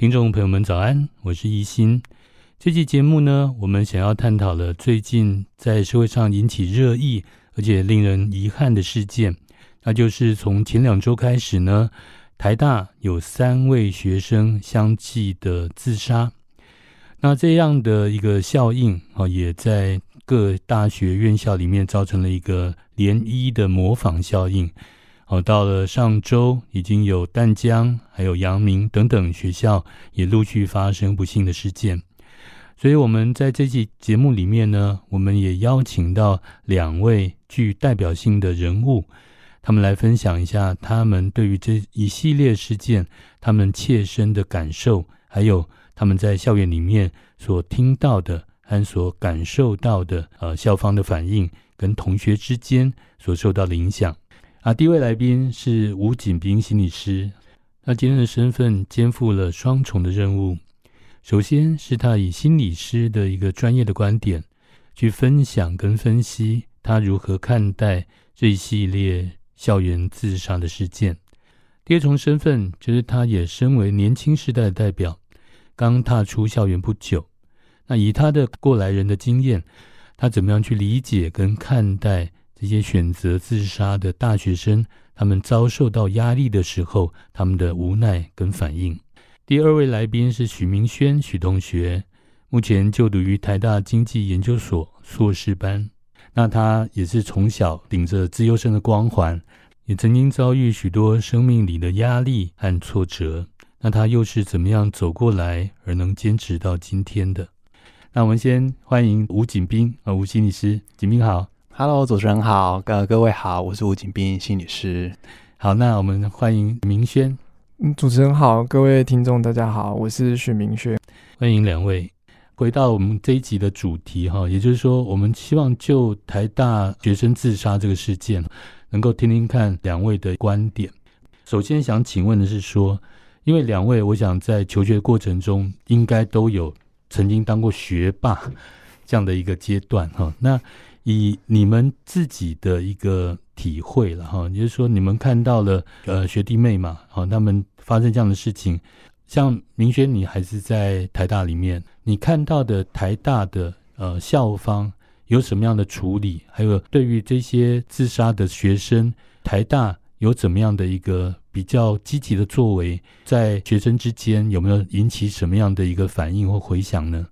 听众朋友们，早安！我是亦欣。这期节目呢，我们想要探讨了最近在社会上引起热议而且令人遗憾的事件，那就是从前两周开始呢，台大有三位学生相继的自杀。那这样的一个效应啊，也在各大学院校里面造成了一个涟漪的模仿效应。哦，到了上周，已经有淡江、还有阳明等等学校也陆续发生不幸的事件。所以，我们在这期节目里面呢，我们也邀请到两位具代表性的人物，他们来分享一下他们对于这一系列事件他们切身的感受，还有他们在校园里面所听到的和所感受到的，呃，校方的反应跟同学之间所受到的影响。啊，第一位来宾是吴瑾彬心理师，他今天的身份肩负了双重的任务。首先是他以心理师的一个专业的观点去分享跟分析他如何看待这一系列校园自杀的事件。第二重身份就是他也身为年轻时代的代表，刚踏出校园不久，那以他的过来人的经验，他怎么样去理解跟看待？这些选择自杀的大学生，他们遭受到压力的时候，他们的无奈跟反应。第二位来宾是许明轩许同学，目前就读于台大经济研究所硕士班。那他也是从小顶着资优生的光环，也曾经遭遇许多生命里的压力和挫折。那他又是怎么样走过来，而能坚持到今天的？那我们先欢迎吴瑾彬啊，吴心理师，瑾彬好。Hello，主持人好，各各位好，我是吴景斌心理师。好，那我们欢迎明轩。嗯，主持人好，各位听众大家好，我是许明轩。欢迎两位回到我们这一集的主题哈，也就是说，我们希望就台大学生自杀这个事件，能够听听看两位的观点。首先想请问的是说，因为两位我想在求学过程中应该都有曾经当过学霸这样的一个阶段哈，那。以你们自己的一个体会了哈，也就是说，你们看到了呃学弟妹嘛，好，他们发生这样的事情，像明轩，你还是在台大里面，你看到的台大的呃校方有什么样的处理？还有对于这些自杀的学生，台大有怎么样的一个比较积极的作为，在学生之间有没有引起什么样的一个反应或回响呢？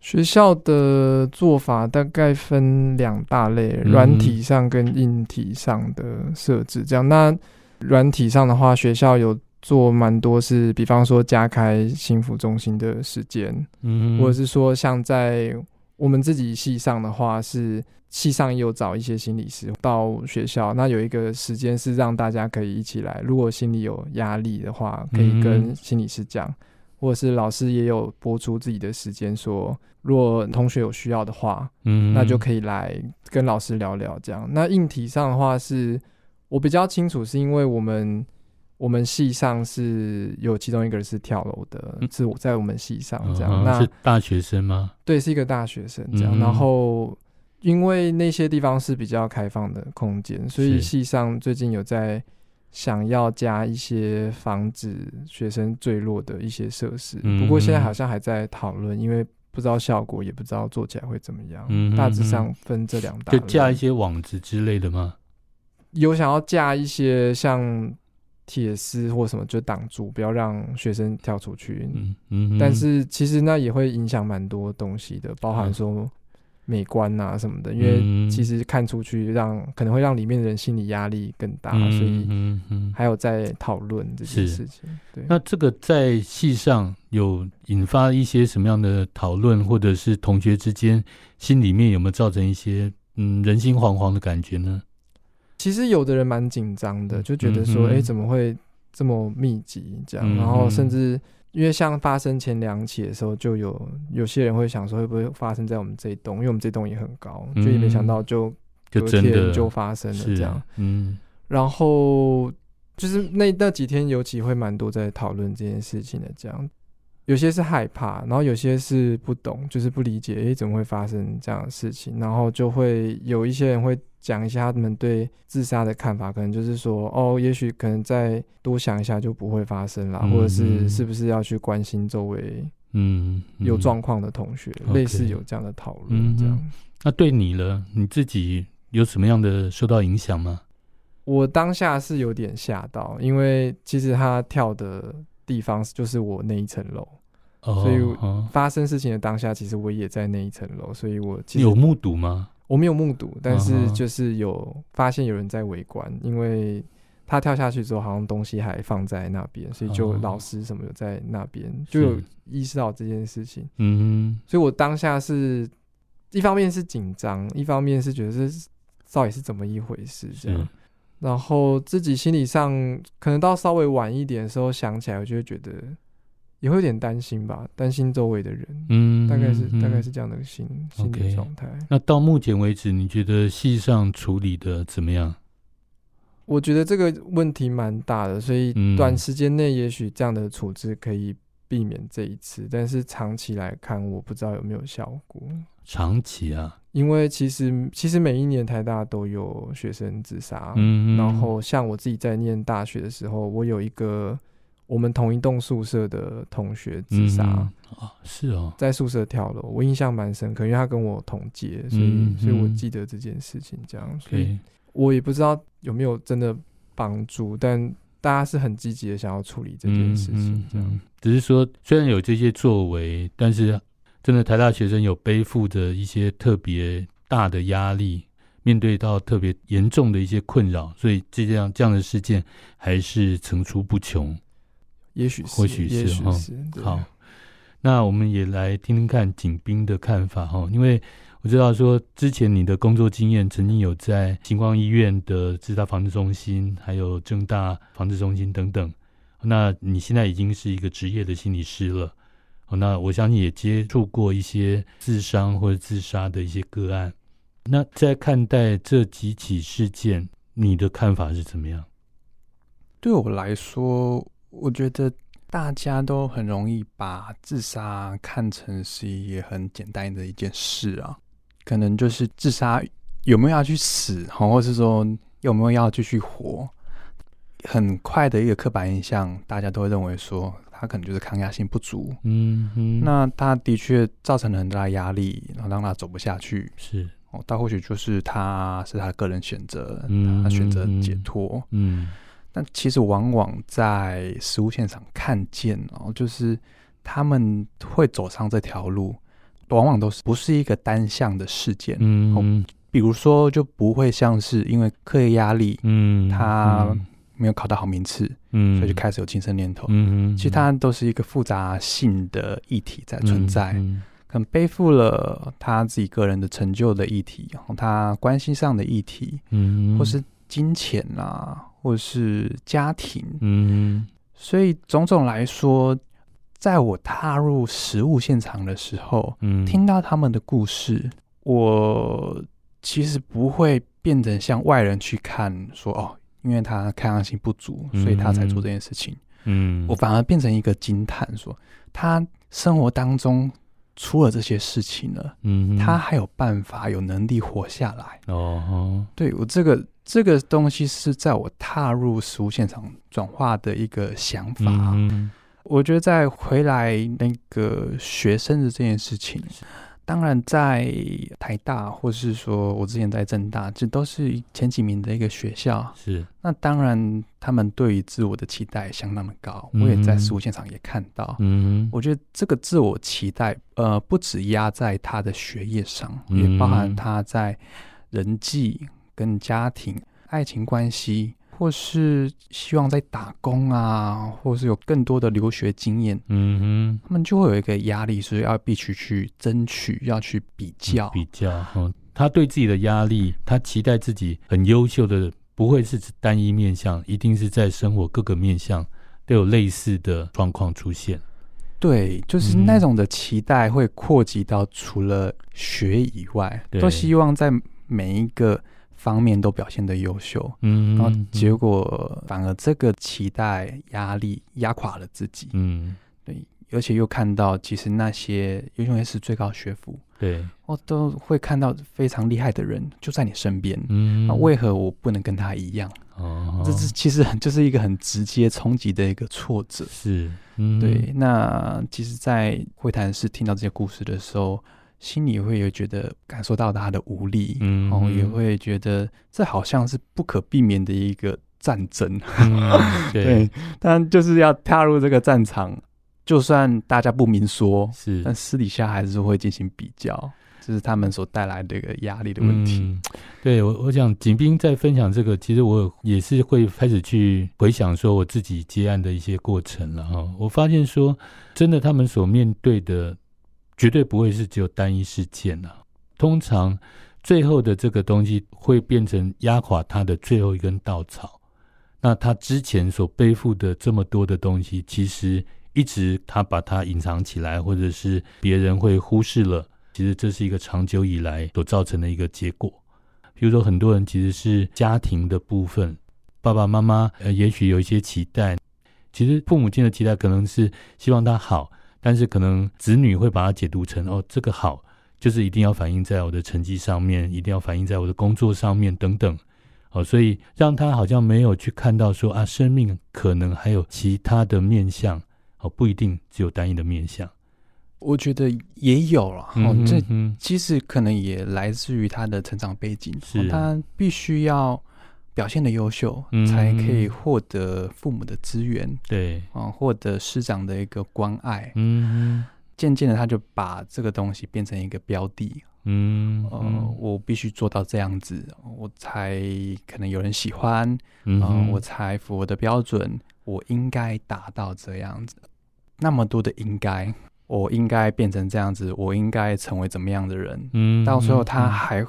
学校的做法大概分两大类，软体上跟硬体上的设置。这样，那软体上的话，学校有做蛮多，是比方说加开幸福中心的时间，嗯，或者是说像在我们自己系上的话，是系上也有找一些心理师到学校，那有一个时间是让大家可以一起来，如果心里有压力的话，可以跟心理师讲。或者是老师也有播出自己的时间，说如果同学有需要的话，嗯，那就可以来跟老师聊聊这样。那硬体上的话是，是我比较清楚，是因为我们我们系上是有其中一个人是跳楼的，是我在我们系上这样。那是大学生吗？对，是一个大学生这样。然后因为那些地方是比较开放的空间，所以系上最近有在。想要加一些防止学生坠落的一些设施，不过现在好像还在讨论，因为不知道效果，也不知道做起来会怎么样。嗯，大致上分这两大，就架一些网子之类的吗？有想要架一些像铁丝或什么，就挡住，不要让学生跳出去。嗯嗯，但是其实那也会影响蛮多东西的，包含说。美观啊什么的，因为其实看出去让、嗯、可能会让里面的人心理压力更大，嗯、所以还有在讨论这些事情。对，那这个在戏上有引发一些什么样的讨论，或者是同学之间心里面有没有造成一些嗯人心惶惶的感觉呢？其实有的人蛮紧张的，就觉得说，哎、嗯欸，怎么会这么密集这样？嗯、然后甚至。因为像发生前两起的时候，就有有些人会想说，会不会发生在我们这一栋？因为我们这栋也很高，嗯、就也没想到就隔天就发生了这样。嗯，然后就是那那几天，尤其会蛮多在讨论这件事情的这样。有些是害怕，然后有些是不懂，就是不理解，诶，怎么会发生这样的事情？然后就会有一些人会讲一下他们对自杀的看法，可能就是说，哦，也许可能再多想一下就不会发生了，嗯、或者是是不是要去关心周围嗯有状况的同学，类似有这样的讨论，这样、嗯。那对你呢，你自己有什么样的受到影响吗？我当下是有点吓到，因为其实他跳的地方就是我那一层楼。所以发生事情的当下，其实我也在那一层楼，所以我其实有目睹吗？我没有目睹，但是就是有发现有人在围观，因为他跳下去之后，好像东西还放在那边，所以就老师什么的在那边就有意识到这件事情。嗯，所以我当下是一方面是紧张，一方面是觉得这到底是怎么一回事这样，然后自己心理上可能到稍微晚一点的时候想起来，我就会觉得。也会有点担心吧，担心周围的人，嗯，大概是、嗯、大概是这样的心、嗯、心理状态。那到目前为止，你觉得系上处理的怎么样？我觉得这个问题蛮大的，所以短时间内也许这样的处置可以避免这一次，嗯、但是长期来看，我不知道有没有效果。长期啊，因为其实其实每一年台大都有学生自杀，嗯，然后像我自己在念大学的时候，我有一个。我们同一栋宿舍的同学自杀啊，是哦，在宿舍跳楼，我印象蛮深刻，因为他跟我同届，所以、嗯、所以我记得这件事情。这样，嗯、所以我也不知道有没有真的帮助，但大家是很积极的想要处理这件事情。这样、只是说虽然有这些作为，但是真的台大学生有背负着一些特别大的压力，面对到特别严重的一些困扰，所以这样这样的事件还是层出不穷。也许是，或许是哈。好，那我们也来听听看景彬的看法哈。因为我知道说，之前你的工作经验曾经有在星光医院的自杀防治中心，还有正大防治中心等等。那你现在已经是一个职业的心理师了。那我相信也接触过一些自伤或者自杀的一些个案。那在看待这几起事件，你的看法是怎么样？对我来说。我觉得大家都很容易把自杀看成是一个很简单的一件事啊，可能就是自杀有没有要去死，或者是说有没有要继续活，很快的一个刻板印象，大家都会认为说他可能就是抗压性不足，嗯嗯，那他的确造成了很大的压力，然后让他走不下去，是。哦，但或许就是他是他的个人选择，嗯，他选择解脱，嗯。嗯但其实往往在实物现场看见哦，就是他们会走上这条路，往往都是不是一个单向的事件。嗯，比如说就不会像是因为课业压力，嗯，他没有考到好名次，嗯，所以就开始有轻生念头。嗯，其实它都是一个复杂性的议题在存在，可能背负了他自己个人的成就的议题，然后他关系上的议题，嗯，或是金钱啊。或是家庭，嗯，所以种种来说，在我踏入实物现场的时候，嗯，听到他们的故事，我其实不会变成像外人去看，说哦，因为他抗压性不足，所以他才做这件事情，嗯，我反而变成一个惊叹，说他生活当中出了这些事情了，嗯，他还有办法、有能力活下来，哦，对我这个。这个东西是在我踏入实务现场转化的一个想法。嗯，我觉得在回来那个学生的这件事情，当然在台大或是说我之前在政大，这都是前几名的一个学校。是，那当然他们对于自我的期待相当的高。我也在实务现场也看到。嗯，我觉得这个自我期待，呃，不止压在他的学业上，也包含他在人际。跟家庭、爱情关系，或是希望在打工啊，或是有更多的留学经验，嗯哼，他们就会有一个压力，是要必须去争取，要去比较，比较。嗯，他对自己的压力，他期待自己很优秀的，不会是单一面向，一定是在生活各个面向都有类似的状况出现。对，就是那种的期待会扩及到除了学以外，嗯，都希望在每一个。方面都表现的优秀，嗯，然后结果反而这个期待压力压垮了自己，嗯，对，而且又看到其实那些优秀也是最高学府，对，我都会看到非常厉害的人就在你身边，嗯，那为何我不能跟他一样？哦，这是其实很就是一个很直接冲击的一个挫折，是，嗯，对。那其实，在会谈室听到这些故事的时候，心里会有觉得感受到他的无力，嗯，然后也会觉得这好像是不可避免的一个战争，嗯、对，对，但就是要踏入这个战场，就算大家不明说，是，但私底下还是会进行比较。这是他们所带来的一个压力的问题。嗯、对我，我想景斌在分享这个，其实我也是会开始去回想说我自己接案的一些过程了哈。我发现说，真的他们所面对的绝对不会是只有单一事件啊。通常最后的这个东西会变成压垮他的最后一根稻草。那他之前所背负的这么多的东西，其实一直他把它隐藏起来，或者是别人会忽视了。其实这是一个长久以来所造成的一个结果。比如说，很多人其实是家庭的部分，爸爸妈妈呃，也许有一些期待。其实父母亲的期待可能是希望他好，但是可能子女会把它解读成哦，这个好就是一定要反映在我的成绩上面，一定要反映在我的工作上面等等。哦，所以让他好像没有去看到说啊，生命可能还有其他的面相，哦，不一定只有单一的面相。我觉得也有了，哦，这其实可能也来自于他的成长背景，是他必须要表现的优秀，才可以获得父母的资源，对，啊，获得师长的一个关爱，嗯，渐渐的他就把这个东西变成一个标的，嗯，呃，我必须做到这样子，我才可能有人喜欢，嗯，我才符合的标准，我应该达到这样子，那么多的应该。我应该变成这样子，我应该成为怎么样的人？嗯，到时候他还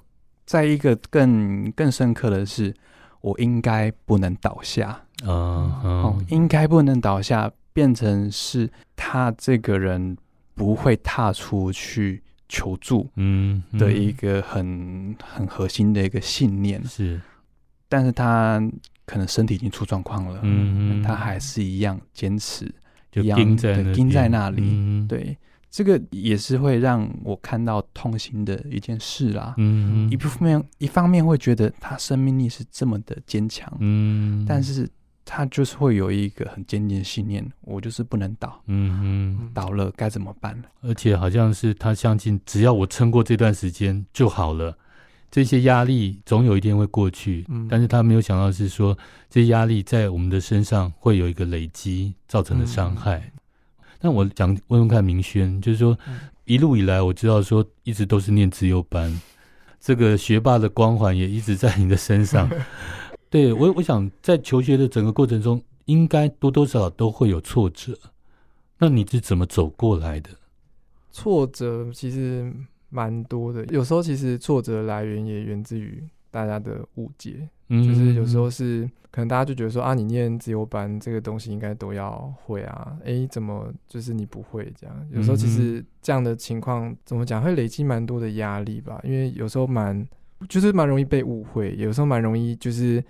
在一个更更深刻的是，我应该不能倒下。啊，哦，哦，应该不能倒下，变成是他这个人不会踏出去求助，嗯，的一个很、嗯、很核心的一个信念。是，但是他可能身体已经出状况了，嗯，他还是一样坚持。就钉在钉在那里，嗯、对，这个也是会让我看到痛心的一件事啦。嗯，一部分面一方面会觉得他生命力是这么的坚强，嗯，但是他就是会有一个很坚定的信念，我就是不能倒，嗯嗯，倒了该怎么办？而且好像是他相信，只要我撑过这段时间就好了。这些压力总有一天会过去，嗯，但是他没有想到是说，这些压力在我们的身上会有一个累积造成的伤害。那、嗯、我讲问问看明轩，就是说一路以来我知道说一直都是念资优班，这个学霸的光环也一直在你的身上。对，我，我想在求学的整个过程中，应该多多少少都会有挫折。那你是怎么走过来的？挫折其实。蛮多的，有时候其实挫折来源也源自于大家的误解，嗯，就是有时候是可能大家就觉得说啊，你念自由班这个东西应该都要会啊，哎、欸，怎么就是你不会这样？有时候其实这样的情况怎么讲会累积蛮多的压力吧，因为有时候蛮就是蛮容易被误会，有时候蛮容易就是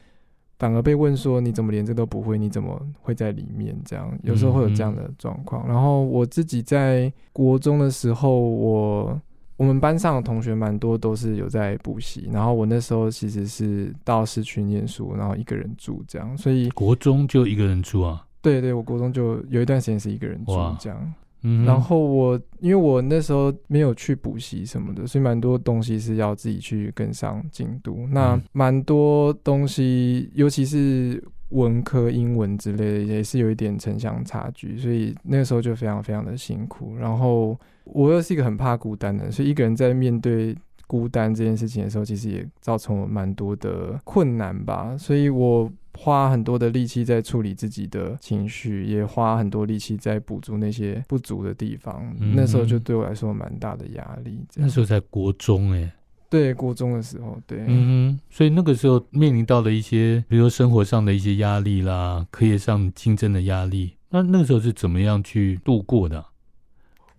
反而被问说你怎么连这都不会？你怎么会在里面？这样有时候会有这样的状况。然后我自己在国中的时候，我。我们班上的同学蛮多都是有在补习，然后我那时候其实是到市区念书，然后一个人住这样，所以国中就一个人住啊？对对，我国中就有一段时间是一个人住这样。嗯，然后我因为我那时候没有去补习什么的，所以蛮多东西是要自己去跟上进度。那蛮多东西，尤其是文科、英文之类的，也是有一点城乡差距，所以那个时候就非常非常的辛苦。然后。我又是一个很怕孤单的，所以一个人在面对孤单这件事情的时候，其实也造成我蛮多的困难吧。所以我花很多的力气在处理自己的情绪，也花很多力气在补足那些不足的地方。嗯、那时候就对我来说蛮大的压力。那时候在国中哎、欸，对，国中的时候，对，嗯，所以那个时候面临到了一些，比如说生活上的一些压力啦，课业上竞争的压力，那那个时候是怎么样去度过的？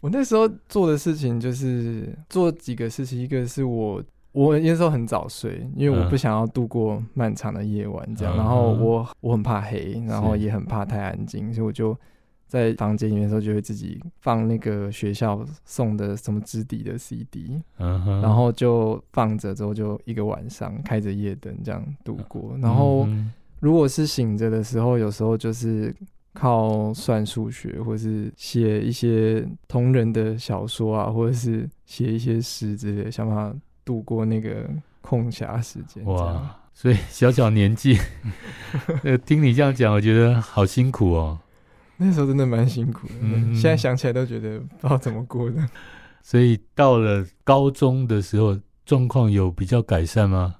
我那时候做的事情就是做几个事情，一个是我我那时候很早睡，因为我不想要度过漫长的夜晚这样。然后我我很怕黑，然后也很怕太安静，所以我就在房间里面的时候，就会自己放那个学校送的什么直笛的 CD，嗯，然后就放着之后就一个晚上开着夜灯这样度过。然后如果是醒着的时候，有时候就是靠算数学，或是写一些同人的小说啊，或者是写一些诗之类，想办法度过那个空暇时间。哇！所以小小年纪，呃，听你这样讲，我觉得好辛苦哦。那时候真的蛮辛苦的，嗯，现在想起来都觉得不知道怎么过的。所以到了高中的时候，状况有比较改善吗？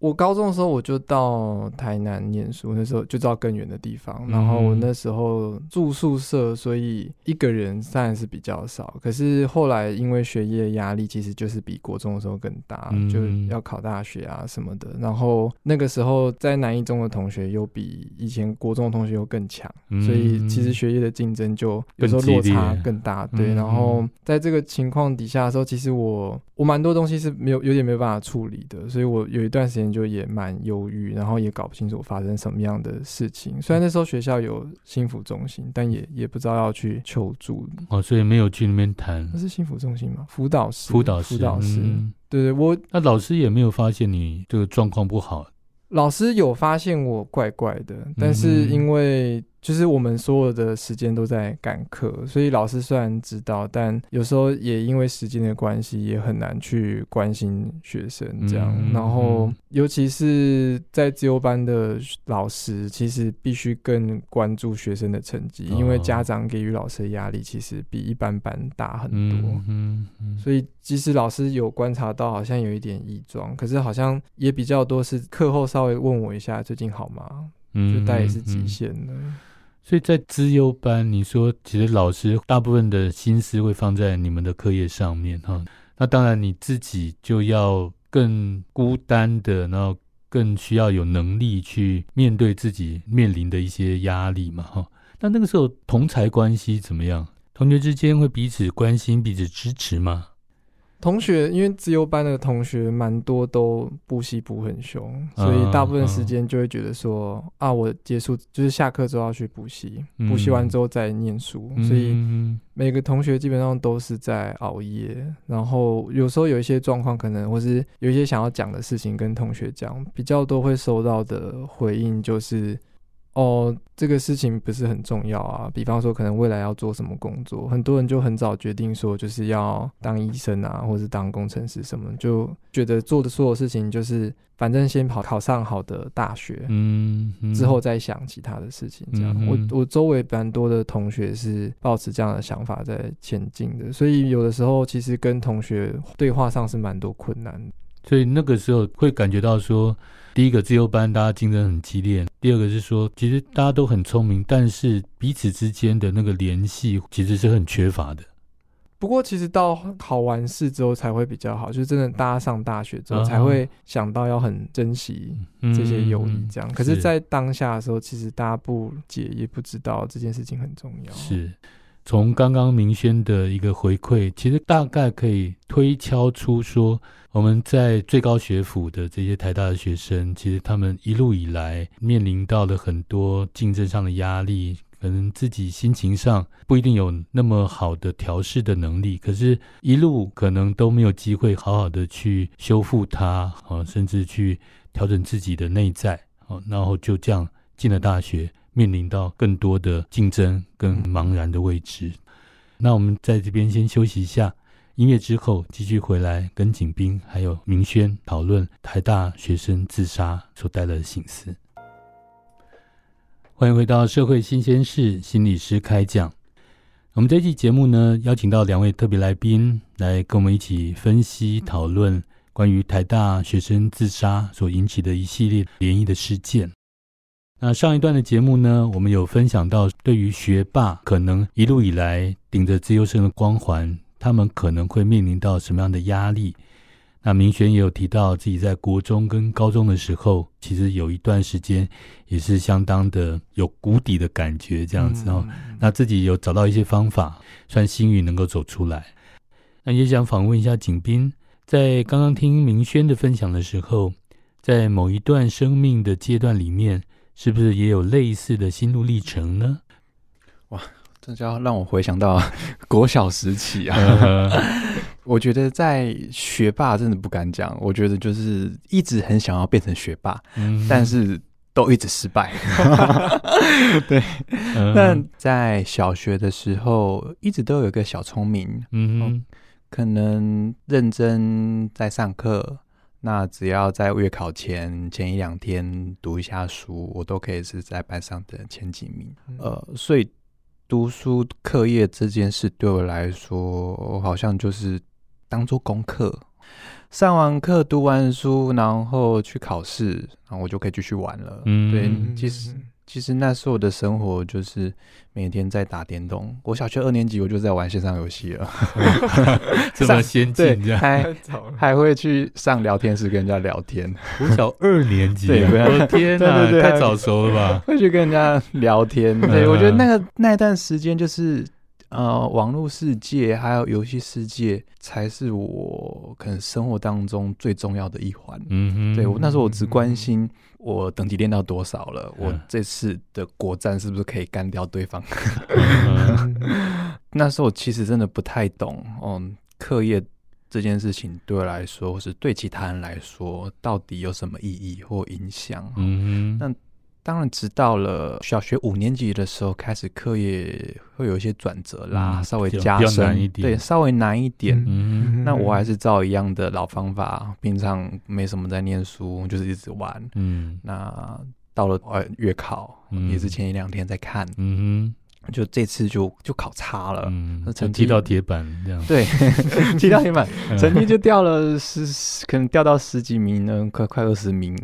我高中的时候，我就到台南念书，那时候就到更远的地方。然后我那时候住宿舍，所以一个人当然是比较少。可是后来因为学业压力，其实就是比国中的时候更大，就要考大学啊什么的。然后那个时候在南一中的同学又比以前国中的同学又更强，所以其实学业的竞争就有时候落差更大。对，然后在这个情况底下的时候，其实我我蛮多东西是没有有点没有办法处理的，所以我有一段时间。就也蛮忧郁，然后也搞不清楚发生什么样的事情。虽然那时候学校有幸福中心，但也也不知道要去求助哦，所以没有去那边谈。那是幸福中心吗？辅导师，辅导室，辅导师。嗯、对对，我那老师也没有发现你这个状况不好。老师有发现我怪怪的，但是因为就是我们所有的时间都在赶课，所以老师虽然知道，但有时候也因为时间的关系，也很难去关心学生这样。然后尤其是在自由班的老师，其实必须更关注学生的成绩，因为家长给予老师的压力其实比一般班大很多嗯。所以即使老师有观察到好像有一点异状，可是好像也比较多是课后稍微问我一下最近好吗？就大概也是极限的。所以在资优班，你说其实老师大部分的心思会放在你们的课业上面哈。那当然你自己就要更孤单的，然后更需要有能力去面对自己面临的一些压力嘛哈。那那个时候同才关系怎么样？同学之间会彼此关心、彼此支持吗？同学，因为自由班的同学蛮多都补习补很凶，所以大部分时间就会觉得说啊，啊，我结束就是下课之后要去补习，补习完之后再念书，嗯，所以每个同学基本上都是在熬夜。然后有时候有一些状况，可能或是有一些想要讲的事情跟同学讲，比较多会收到的回应就是。哦，这个事情不是很重要啊。比方说，可能未来要做什么工作，很多人就很早决定说，就是要当医生啊，或是当工程师什么，就觉得做的所有事情就是，反正先考考上好的大学，嗯，嗯，之后再想其他的事情。这样，嗯、我我周围蛮多的同学是抱持这样的想法在前进的，所以有的时候其实跟同学对话上是蛮多困难的。所以那个时候会感觉到说。第一个自由班，大家竞争很激烈；第二个是说，其实大家都很聪明，但是彼此之间的那个联系其实是很缺乏的。不过，其实到考完试之后才会比较好，就是真的大家上大学之后才会想到要很珍惜这些友谊。这样，可是，在当下的时候，其实大家不解，也不知道这件事情很重要。是。从刚刚明轩的一个回馈，其实大概可以推敲出说，我们在最高学府的这些台大的学生，其实他们一路以来面临到了很多竞争上的压力，可能自己心情上不一定有那么好的调试的能力，可是，一路可能都没有机会好好的去修复它，啊，甚至去调整自己的内在，啊，然后就这样进了大学。面临到更多的竞争跟茫然的未知，那我们在这边先休息一下，音乐之后继续回来跟景斌还有明轩讨论台大学生自杀所带来的醒思。欢迎回到社会新鲜事，心理师开讲。我们这期节目呢，邀请到两位特别来宾来跟我们一起分析讨论关于台大学生自杀所引起的一系列涟漪的事件。那上一段的节目呢，我们有分享到，对于学霸可能一路以来顶着资优生的光环，他们可能会面临到什么样的压力？那明轩也有提到自己在国中跟高中的时候，其实有一段时间也是相当的有谷底的感觉，这样子哦。那自己有找到一些方法，算幸运能够走出来。那也想访问一下景斌，在刚刚听明轩的分享的时候，在某一段生命的阶段里面。是不是也有类似的心路历程呢？哇，这就要让我回想到 国小时期啊。我觉得在学霸真的不敢讲，我觉得就是一直很想要变成学霸，嗯、但是都一直失败。对，嗯、但在小学的时候，一直都有一个小聪明，嗯哼，可能认真在上课。那只要在月考前前一两天读一下书，我都可以是在班上的前几名。嗯、呃，所以读书课业这件事对我来说，我好像就是当做功课。上完课读完书，然后去考试，然后我就可以继续玩了。嗯，对，其实。其实那时候的生活就是每天在打电动。我小学二年级我就在玩线上游戏了 这么先进，这样还 还会去上聊天室跟人家聊天。我小二年级，我的天哪，太早熟了吧？会去跟人家聊天。对，我觉得那个那一段时间就是呃，网络世界还有游戏世界才是我可能生活当中最重要的一环。嗯哼，对，我那时候我只关心。我等级练到多少了？我这次的国战是不是可以干掉对方？那时候我其实真的不太懂，嗯，课业这件事情对我来说，或是对其他人来说，到底有什么意义或影响？嗯哼，那。当然，直到了小学五年级的时候，开始课业会有一些转折啦，嗯、稍微加深一点，对，稍微难一点。嗯、那我还是照一样的老方法，平常没什么在念书，就是一直玩。嗯，那到了呃月考，嗯、也是前一两天在看。嗯哼，就这次就就考差了，嗯，成绩踢到铁板这样。对，踢到铁板，成绩就掉了十，可能掉到十几名呢，快快二十名。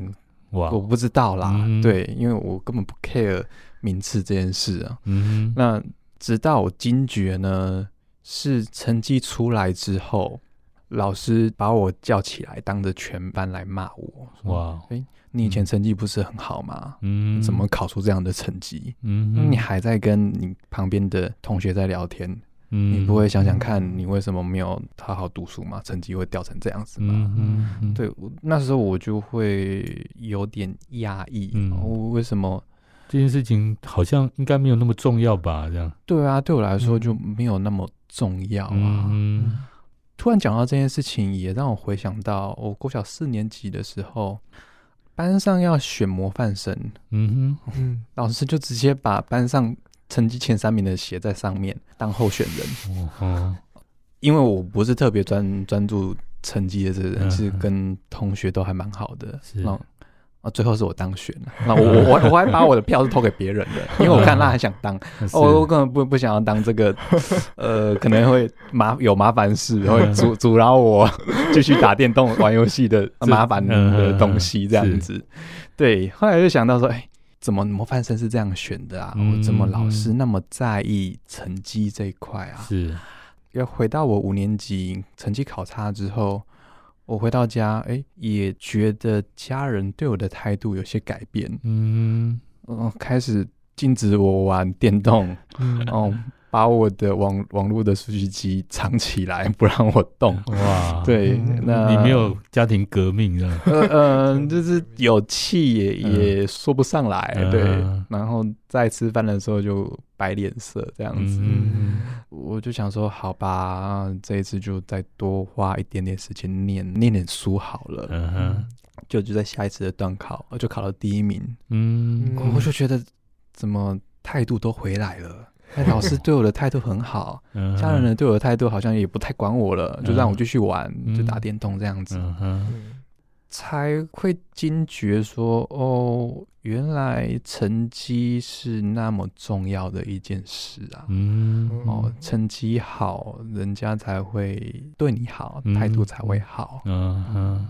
我不知道啦，嗯、对，因为我根本不 care 名次这件事啊。嗯，那直到我惊觉呢，是成绩出来之后，老师把我叫起来，当着全班来骂我。哇，哎，你以前成绩不是很好吗？嗯，怎么考出这样的成绩？嗯，你还在跟你旁边的同学在聊天。嗯，你不会想想看你为什么没有好好读书吗？成绩会掉成这样子吗？嗯嗯嗯、对，那时候我就会有点压抑。嗯，我为什么这件事情好像应该没有那么重要吧？这样。对啊，对我来说就没有那么重要啊。突然讲到这件事情，也让我回想到我国小四年级的时候，班上要选模范生。嗯哼，嗯，老师就直接把班上。成绩前三名的写在上面当候选人，哦、因为我不是特别专专注成绩的这个人，其实、嗯、跟同学都还蛮好的。是。那啊，最后是我当选了。那我我我还把我的票是投给别人的，因为我看他还想当，是。哦、我根本不不想要当这个，呃，可能会麻有麻烦事，会阻阻挠我继续打电动玩游戏的麻烦的东西这样子。是。对，后来就想到说，哎。怎么模范生是这样选的啊？嗯、怎么老师那么在意成绩这一块啊？是，要回到我五年级成绩考差之后，我回到家，哎，也觉得家人对我的态度有些改变。嗯，嗯，开始禁止我玩电动。嗯。嗯把我的网网络的数据机藏起来，不让我动。哇，对，那你没有家庭革命啊？嗯？呃呃，就是有气也也说不上来。嗯、对，然后在吃饭的时候就摆脸色这样子。嗯、我就想说，好吧，这一次就再多花一点点时间念念点书好了。嗯哼，就就在下一次的段考，我就考了第一名。嗯，我就觉得怎么态度都回来了。哎，老师对我的态度很好，家人呢对我的态度好像也不太管我了，就让我继续玩，就打电动这样子，才会惊觉说，哦，原来成绩是那么重要的一件事啊。嗯，哦，成绩好，人家才会对你好，态度才会好。嗯嗯，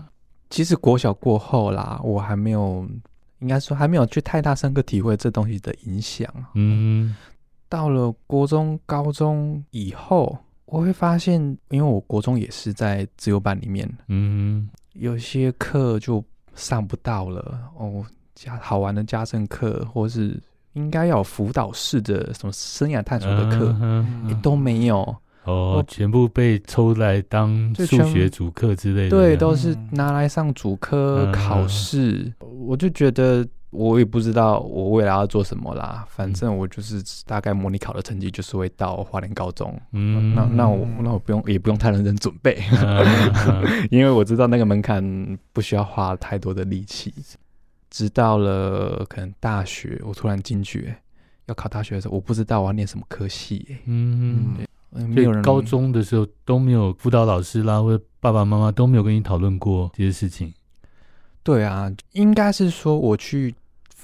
其实国小过后啦，我还没有，应该说还没有去太大深刻体会这东西的影响。嗯。到了国中、高中以后，我会发现，因为我国中也是在自由班里面，嗯，有些课就上不到了哦，加好玩的家政课，或是应该要有辅导式的什么生涯探索的课，都没有。哦，全部被抽来当数学主课之类的，对，都是拿来上主科考试。嗯、我就觉得。我也不知道我未来要做什么啦，反正我就是大概模拟考的成绩就是会到花莲高中，嗯，那那我那我不用也不用太认真准备，嗯、因为我知道那个门槛不需要花太多的力气。直到了可能大学，我突然惊觉要考大学的时候，我不知道我要念什么科系，嗯，嗯，没有人高中的时候都没有辅导老师啦，或者爸爸妈妈都没有跟你讨论过这些事情。对啊，应该是说我去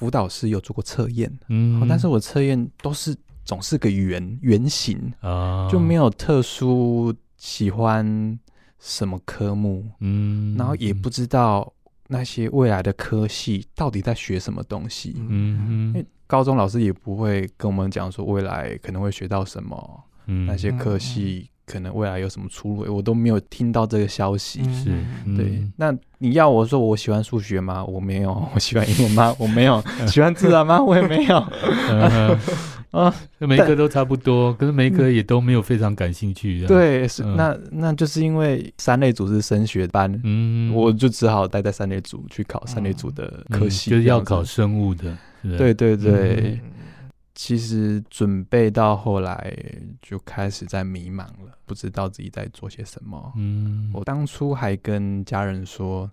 辅导师有做过测验，嗯，但是我测验都是总是个圆圆形啊，就没有特殊喜欢什么科目，嗯，然后也不知道那些未来的科系到底在学什么东西，嗯，因为高中老师也不会跟我们讲说未来可能会学到什么，嗯，那些科系。可能未来有什么出路，我都没有听到这个消息。是，对。那你要我说我喜欢数学吗？我没有。我喜欢英文吗？我没有。喜欢自然吗？我也没有。啊，每一科都差不多，可是每一科也都没有非常感兴趣。对，是那那就是因为三类组是升学班，嗯，我就只好待在三类组去考三类组的科系，就是要考生物的。对对对。其实准备到后来就开始在迷茫了，不知道自己在做些什么。嗯，我当初还跟家人说，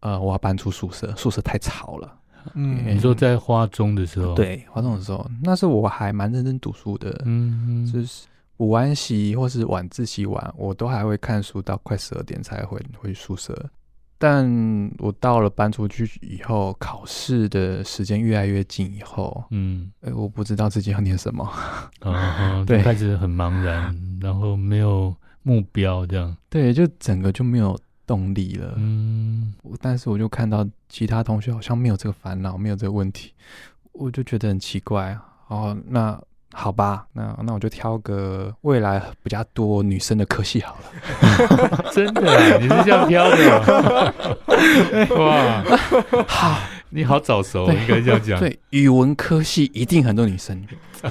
呃，我要搬出宿舍，宿舍太吵了。嗯，你说在花中的时候，对，花中的时候，那时候我还蛮认真读书的。嗯，就是补完习或是晚自习完，我都还会看书到快十二点才回回宿舍。但我到了搬出去以后，考试的时间越来越近以后，嗯，哎，我不知道自己要念什么，啊，对，开始很茫然，然后没有目标，这样，对，就整个就没有动力了，嗯，但是我就看到其他同学好像没有这个烦恼，没有这个问题，我就觉得很奇怪，哦，那。好吧，那那我就挑个未来比较多女生的科系好了。真的，你是这样挑的？哇，好，你好早熟，应该这样讲。对，语文科系一定很多女生，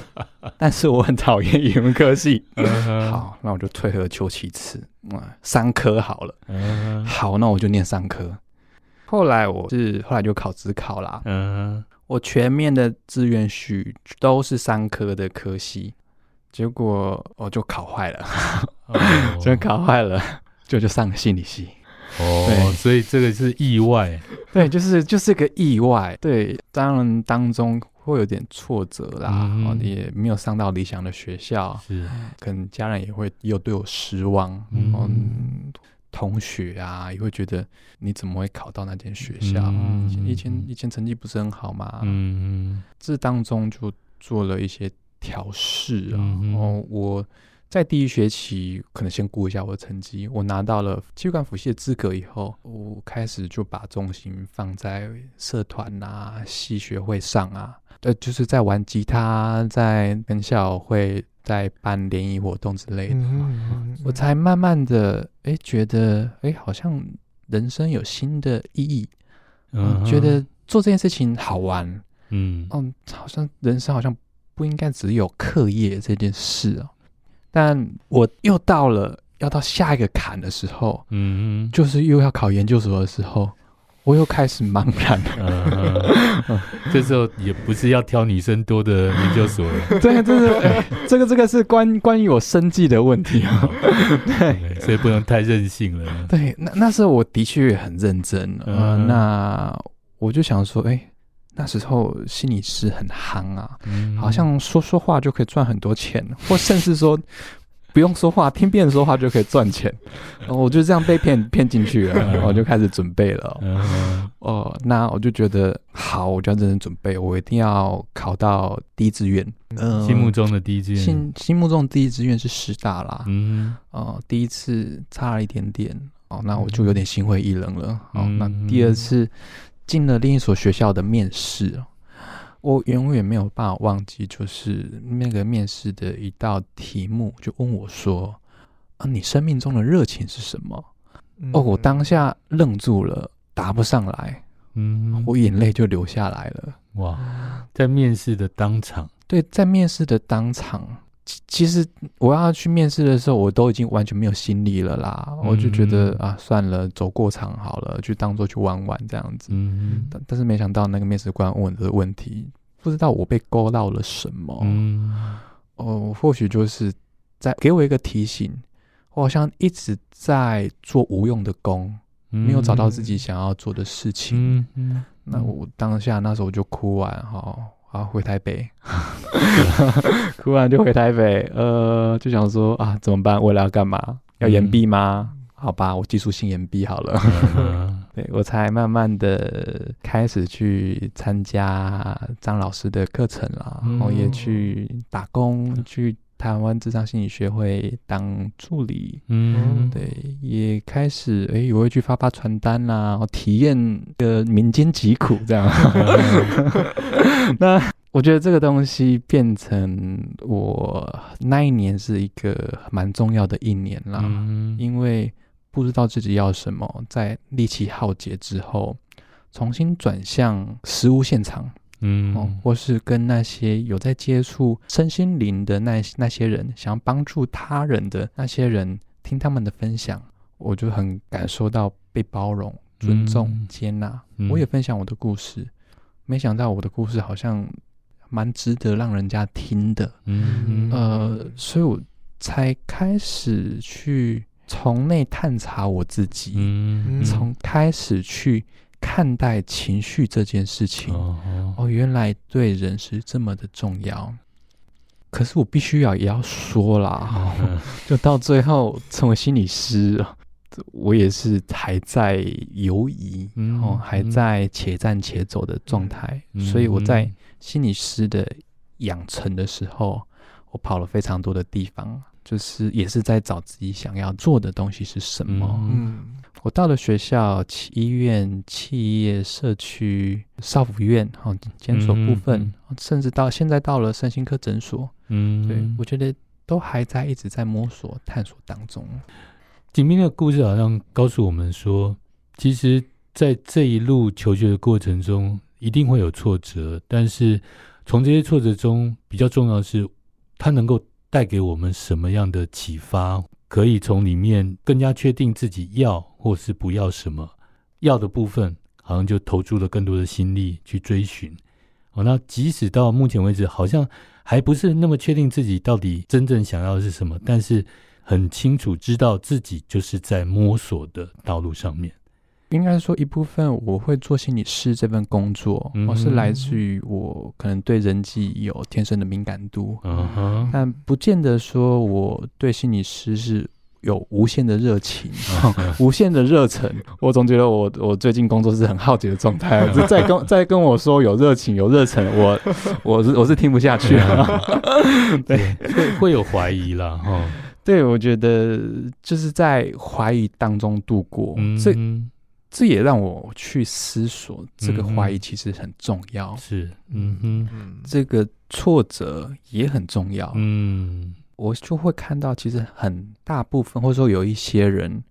但是我很讨厌语文科系。好，那我就退而求其次，三科好了。好，那我就念三科。后来我是后来就考职考啦。嗯。我全面的志愿序都是三科的科系，结果我就考坏了，真、哦、考坏了，就就上了心理系。哦，对所以这个是意外，对，就是就是个意外。对，当然当中会有点挫折啦，也没有上到理想的学校，是，可能家人也会又对我失望。嗯。嗯同学啊，也会觉得你怎么会考到那间学校？嗯、以前以前成绩不是很好嘛？嗯，这当中就做了一些调试啊。嗯、然后我在第一学期可能先顾一下我的成绩，我拿到了企管辅系的资格以后，我开始就把重心放在社团啊、系学会上啊，呃，就是在玩吉他，在跟校友会。在办联谊活动之类的，我才慢慢的哎、欸、觉得哎、欸、好像人生有新的意义，嗯，觉得做这件事情好玩，嗯，嗯，好像人生好像不应该只有课业这件事哦。但我又到了要到下一个坎的时候，嗯，就是又要考研究所的时候。我又开始茫然了。这时候也不是要挑女生多的研究所了。对，这是 这个这个是关关于我生计的问题啊。对，所以不能太任性了。对，那那时候我的确也很认真。嗯，那我就想说，哎，那时候心理师很夯啊，好像说说话就可以赚很多钱，或甚至说。不用说话，听别人说话就可以赚钱。然 后我就这样被骗骗进去了，然后我就开始准备了。哦，那我就觉得好，我就要认真准备，我一定要考到第一志愿。嗯，心目中的第一志愿，心心目中的第一志愿是师大啦。嗯，哦，第一次差了一点点，哦，那我就有点心灰意冷了。哦，那第二次进了另一所学校的面试。我永远没有办法忘记，就是那个面试的一道题目，就问我说：“啊，你生命中的热情是什么？”嗯、哦，我当下愣住了，答不上来，嗯，我眼泪就流下来了。哇，在面试的当场，对，在面试的当场，其实我要去面试的时候，我都已经完全没有心力了啦。嗯、我就觉得啊，算了，走过场好了，就当做去玩玩这样子。嗯，但但是没想到那个面试官问的问题，不知道我被勾到了什么。嗯，哦，或许就是在给我一个提醒，我好像一直在做无用的工，没有找到自己想要做的事情。嗯嗯，那我当下那时候我就哭完哈。啊，回台北，哭完就回台北，呃，就想说啊，怎么办？未来要干嘛？要延毕吗？嗯、好吧，我技术性延毕好了。嗯、对，我才慢慢的开始去参加张老师的课程了，然后也去打工，嗯、去台湾智商心理学会当助理。嗯，对，也开始哎，我会去发发传单啦，然后体验的民间疾苦这样。那我觉得这个东西变成我那一年是一个蛮重要的一年啦，嗯、因为不知道自己要什么，在力气耗竭之后，重新转向实物现场，嗯、哦，或是跟那些有在接触身心灵的那那些人，想要帮助他人的那些人，听他们的分享，我就很感受到被包容、尊重、嗯、接纳。我也分享我的故事。没想到我的故事好像蛮值得让人家听的，嗯，呃，所以我才开始去从内探查我自己，嗯，从开始去看待情绪这件事情，哦，哦，原来对人是这么的重要。可是我必须要也要说啦，哦，就到最后成为心理师。我也是还在犹疑，然后、嗯、还在且战且走的状态，嗯、所以我在心理师的养成的时候，我跑了非常多的地方，就是也是在找自己想要做的东西是什么。嗯，我到了学校、医院、企业、社区、少辅院、哈监所部分，嗯、甚至到现在到了身心科诊所，嗯，对，我觉得都还在一直在摸索探索当中。景斌的故事好像告诉我们说，其实，在这一路求学的过程中，一定会有挫折，但是从这些挫折中，比较重要的是，它能够带给我们什么样的启发，可以从里面更加确定自己要或是不要什么。要的部分，好像就投注了更多的心力去追寻。哦，那即使到目前为止，好像还不是那么确定自己到底真正想要的是什么，但是。很清楚知道自己就是在摸索的道路上面，应该说一部分我会做心理师这份工作，嗯、是来自于我可能对人际有天生的敏感度，嗯哼，但不见得说我对心理师是有无限的热情 无限的热忱。我总觉得我我最近工作是很耗竭的状态，再跟再跟我说有热情有热忱，我我是我是听不下去了，对，会会有怀疑了哈。对，我觉得就是在怀疑当中度过，嗯、这这也让我去思索，这个怀疑其实很重要。是，嗯哼，这个挫折也很重要。嗯，我就会看到，其实很大部分，或者说有一些人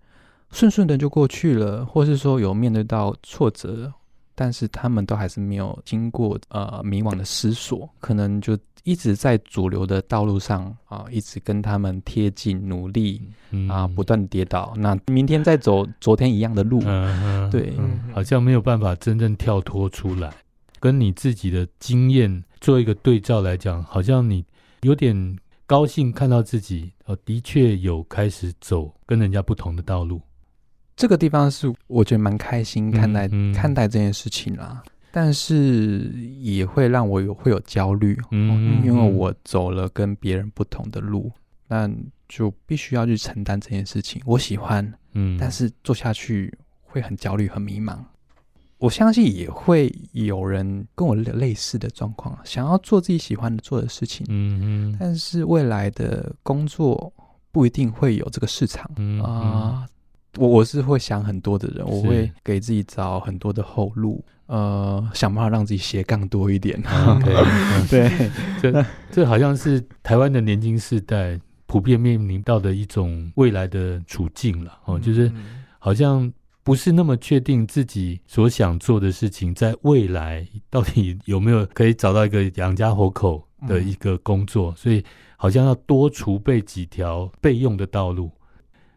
顺顺的就过去了，或是说有面对到挫折，但是他们都还是没有经过呃迷惘的思索，可能就。一直在主流的道路上啊，一直跟他们贴近努力、嗯、啊，不断跌倒。那明天再走昨天一样的路，嗯、对、嗯，好像没有办法真正跳脱出来。跟你自己的经验做一个对照来讲，好像你有点高兴看到自己哦，的确有开始走跟人家不同的道路。这个地方是我觉得蛮开心看待、嗯嗯、看待这件事情啦。但是也会让我有会有焦虑，嗯，因为我走了跟别人不同的路，那就必须要去承担这件事情。我喜欢，嗯，但是做下去会很焦虑、很迷茫。我相信也会有人跟我类似的状况，想要做自己喜欢的做的事情，嗯嗯，但是未来的工作不一定会有这个市场，嗯啊。我我是会想很多的人，我会给自己找很多的后路，呃，想办法让自己斜杠多一点。Okay, 对，这这好像是台湾的年轻世代普遍面临到的一种未来的处境了。哦，就是好像不是那么确定自己所想做的事情，在未来 到底有没有可以找到一个养家活口的一个工作，所以。好像要多储备几条备用的道路。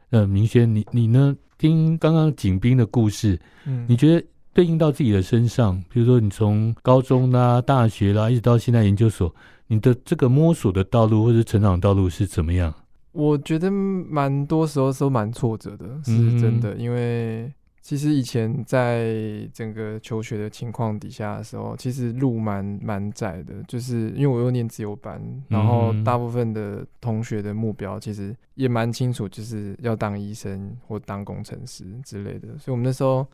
呃，明轩，你你呢？听刚刚景斌的故事，嗯，你觉得对应到自己的身上，比如说你从高中啦、大学啦，一直到现在研究所，你的这个摸索的道路或者成长道路是怎么样？我觉得蛮多时候都蛮挫折的，是真的，嗯、因为。其实以前在整个求学的情况底下的时候，其实路蛮蛮窄的，就是因为我又念自由班，然后大部分的同学的目标其实也蛮清楚，就是要当医生或当工程师之类的。所以我们那时候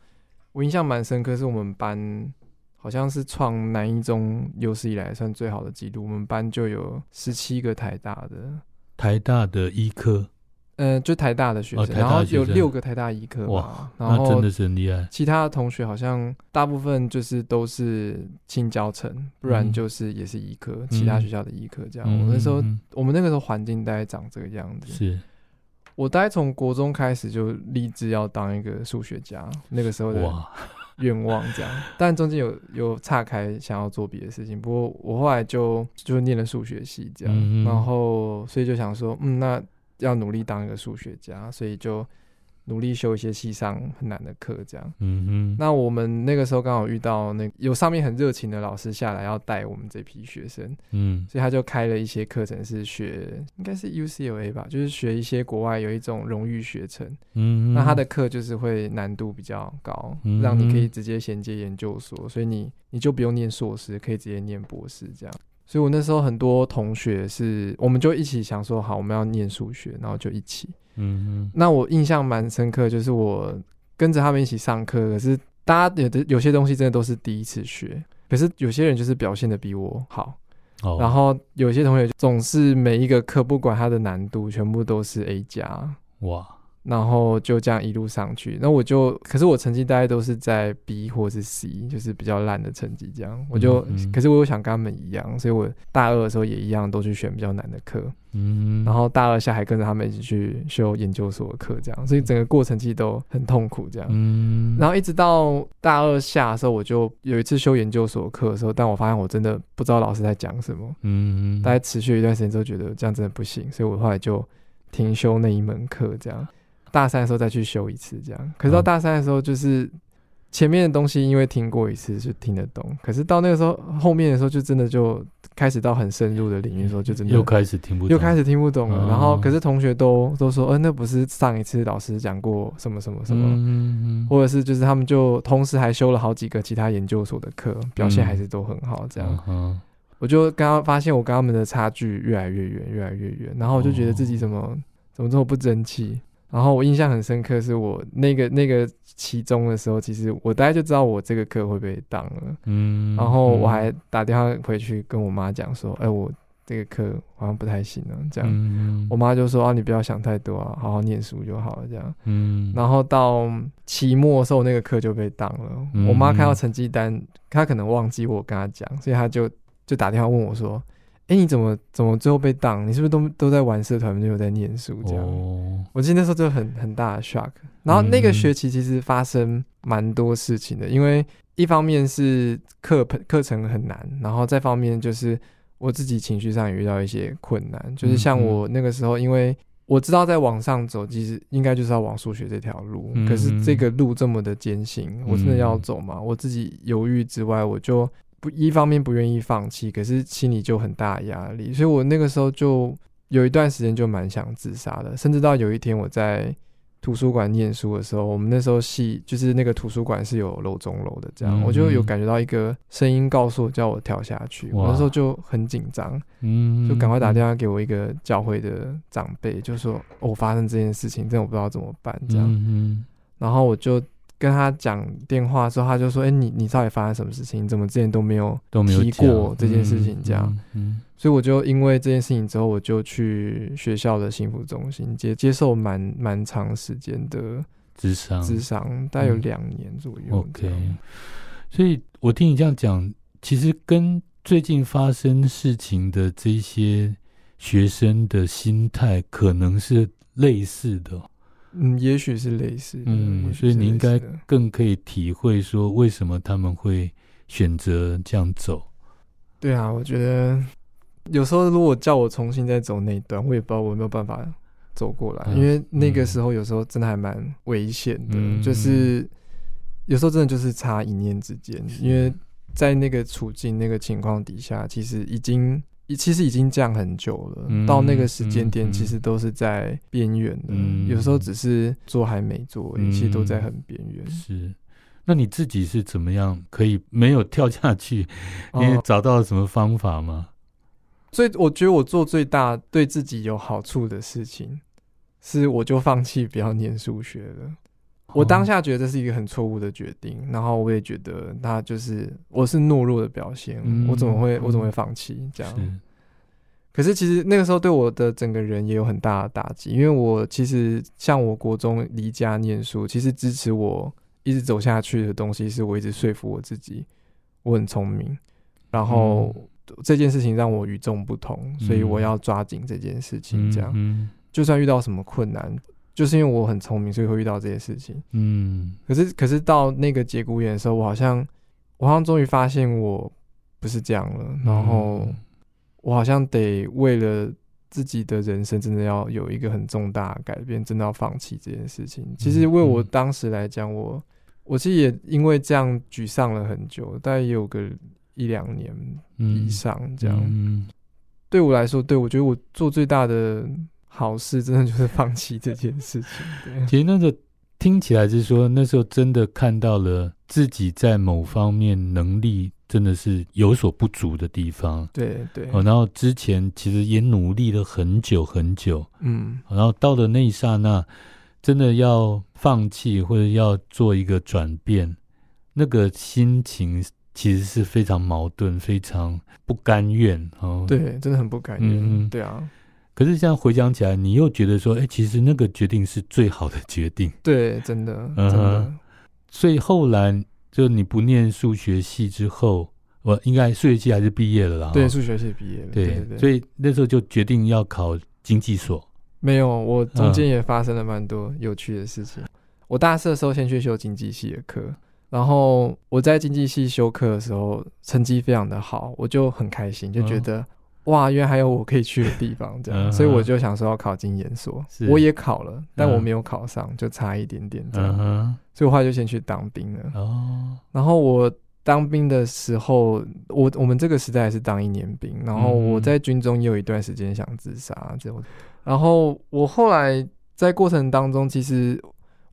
我印象蛮深刻，是我们班好像是创南一中有史以来算最好的记录，我们班就有十七个台大的台大的医科。嗯、呃，就台大的学生，然后有六个台大医科哇，然后真的是很厉害。其他的同学好像大部分就是都是清教城，不然就是也是医科，嗯、其他学校的医科这样。嗯、我那时候，嗯、我们那个时候环境大概长这个样子。是，我大概从国中开始就立志要当一个数学家，那个时候的愿望这样。但中间有有岔开，想要做别的事情。不过我后来就就念了数学系这样，嗯、然后所以就想说，嗯，那。要努力当一个数学家，所以就努力修一些系上很难的课，这样。嗯哼。那我们那个时候刚好遇到那有上面很热情的老师下来要带我们这批学生，嗯，所以他就开了一些课程，是学应该是 UCLA 吧，就是学一些国外有一种荣誉学程。嗯。那他的课就是会难度比较高，嗯。让你可以直接衔接研究所，所以你你就不用念硕士，可以直接念博士这样。所以，我那时候很多同学是，我们就一起想说，好，我们要念数学，然后就一起。嗯哼。那我印象蛮深刻，就是我跟着他们一起上课，可是大家有的有些东西真的都是第一次学，可是有些人就是表现的比我好。哦。然后有些同学总是每一个课，不管它的难度，全部都是 A 加。哇。然后就这样一路上去，那我就，可是我成绩大概都是在 B 或是 C，就是比较烂的成绩。这样，我就，嗯嗯，可是我又想跟他们一样，所以我大二的时候也一样，都去选比较难的课。嗯，然后大二下还跟着他们一起去修研究所的课，这样，所以整个过程其实都很痛苦。这样，嗯，然后一直到大二下的时候，我就有一次修研究所课的时候，但我发现我真的不知道老师在讲什么。嗯，大概持续一段时间之后，觉得这样真的不行，所以我后来就停修那一门课，这样。大三的时候再去修一次，这样。可是到大三的时候，就是前面的东西，因为听过一次就听得懂。可是到那个时候，后面的时候就真的就开始到很深入的领域的时候，就真的又开始听不懂，又开始听不懂了。然后，可是同学都都说，呃，那不是上一次老师讲过什么什么什么，或者是就是他们就同时还修了好几个其他研究所的课，表现还是都很好。这样，我就刚刚发现我跟他们的差距越来越远，越来越远。然后我就觉得自己怎么怎么这么不争气。然后我印象很深刻，是我那个那个期中的时候，其实我大概就知道我这个课会被当了。嗯，然后我还打电话回去跟我妈讲说：“哎，我这个课好像不太行了。”这样，嗯、我妈就说：“啊，你不要想太多啊，好好念书就好了。”这样，嗯。然后到期末的时候，那个课就被当了。嗯、我妈看到成绩单，她可能忘记我跟她讲，所以她就就打电话问我说。哎，你怎么怎么最后被挡？你是不是都都在玩社团，没有在念书？这样，哦、我记得那时候就很很大的 shock。然后那个学期其实发生蛮多事情的，嗯、因为一方面是课课程很难，然后再方面就是我自己情绪上也遇到一些困难。就是像我那个时候，因为我知道在往上走，其实应该就是要往数学这条路，嗯、可是这个路这么的艰辛，我真的要走吗？嗯、我自己犹豫之外，我就。不，一方面不愿意放弃，可是心里就很大压力，所以我那个时候就有一段时间就蛮想自杀的，甚至到有一天我在图书馆念书的时候，我们那时候系就是那个图书馆是有楼中楼的，这样、嗯、我就有感觉到一个声音告诉我叫我跳下去，我那时候就很紧张，嗯，就赶快打电话给我一个教会的长辈，就说哦，发生这件事情，真的我不知道怎么办，这样，嗯、然后我就。跟他讲电话之后，他就说：“哎、欸，你你到底发生什么事情？你怎么之前都没有都没有提过这件事情？这样，嗯，嗯嗯，所以我就因为这件事情之后，我就去学校的幸福中心接接受蛮蛮长时间的智商，智商大概有两年左右。OK，所以我听你这样讲，其实跟最近发生事情的这些学生的心态可能是类似的。”嗯，也许是类似，嗯，所以你应该更可以体会说为什么他们会选择这样走。对啊，我觉得有时候如果叫我重新再走那一段，我也不知道我有没有办法走过来，嗯、因为那个时候有时候真的还蛮危险的，嗯、就是有时候真的就是差一念之间，因为在那个处境、那个情况底下，其实已经。其实已经降很久了，嗯、到那个时间点，其实都是在边缘的。嗯、有时候只是做还没做，一切、嗯、都在很边缘。是，那你自己是怎么样可以没有跳下去？你找到了什么方法吗？所以我觉得我做最大对自己有好处的事情，是我就放弃不要念数学了。我当下觉得这是一个很错误的决定，然后我也觉得他就是我是懦弱的表现，嗯、我怎么会我怎么会放弃这样？是。可是其实那个时候对我的整个人也有很大的打击，因为我其实像我国中离家念书，其实支持我一直走下去的东西，是我一直说服我自己我很聪明，然后这件事情让我与众不同，所以我要抓紧这件事情，这样，嗯、就算遇到什么困难。就是因为我很聪明，所以会遇到这些事情。嗯，可是可是到那个节骨眼的时候，我好像我好像终于发现我不是这样了。嗯、然后我好像得为了自己的人生，真的要有一个很重大的改变，真的要放弃这件事情。其实为我当时来讲，我我其实也因为这样沮丧了很久，大概也有个一两年以上这样。嗯嗯、对我来说，对我觉得我做最大的。好事真的就是放弃这件事情。对，其实那个听起来是说，那时候真的看到了自己在某方面能力真的是有所不足的地方。对对。然后之前其实也努力了很久很久。嗯。然后到了那一刹那，真的要放弃或者要做一个转变，那个心情其实是非常矛盾，非常不甘愿。哦，对，真的很不甘愿。嗯，对啊。可是这样回想起来，你又觉得说，哎、欸，其实那个决定是最好的决定。对，真的，真的。Uh huh. 所以后来就你不念数学系之后，我应该数学系还是毕业了啦。对，数学系毕业了。对，对。所以那时候就决定要考经济所。没有，我中间也发生了蛮多有趣的事情。Uh. 我大四的时候先去修经济系的课，然后我在经济系修课的时候成绩非常的好，我就很开心，就觉得。Uh. 哇，原来还有我可以去的地方，这样，嗯、所以我就想说要考经研所，我也考了，但我没有考上，嗯、就差一点点这样，嗯、所以我后来就先去当兵了。哦，然后我当兵的时候，我我们这个时代还是当一年兵，然后我在军中也有一段时间想自杀，这样，然后我后来在过程当中，其实。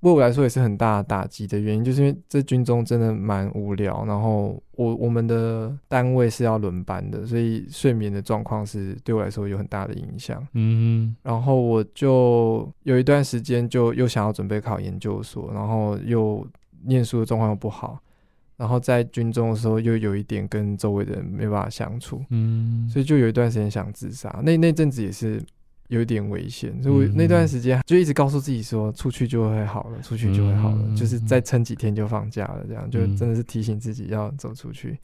为我来说也是很大的打击的原因，就是因为这军中真的蛮无聊。然后我我们的单位是要轮班的，所以睡眠的状况是对我来说有很大的影响。嗯，然后我就有一段时间就又想要准备考研究所，然后又念书的状况又不好，然后在军中的时候又有一点跟周围的人没办法相处。嗯，所以就有一段时间想自杀。那那阵子也是。有点危险，所以我那段时间就一直告诉自己说，出去就会好了，出去就会好了，嗯、就是再撑几天就放假了，这样就真的是提醒自己要走出去。嗯、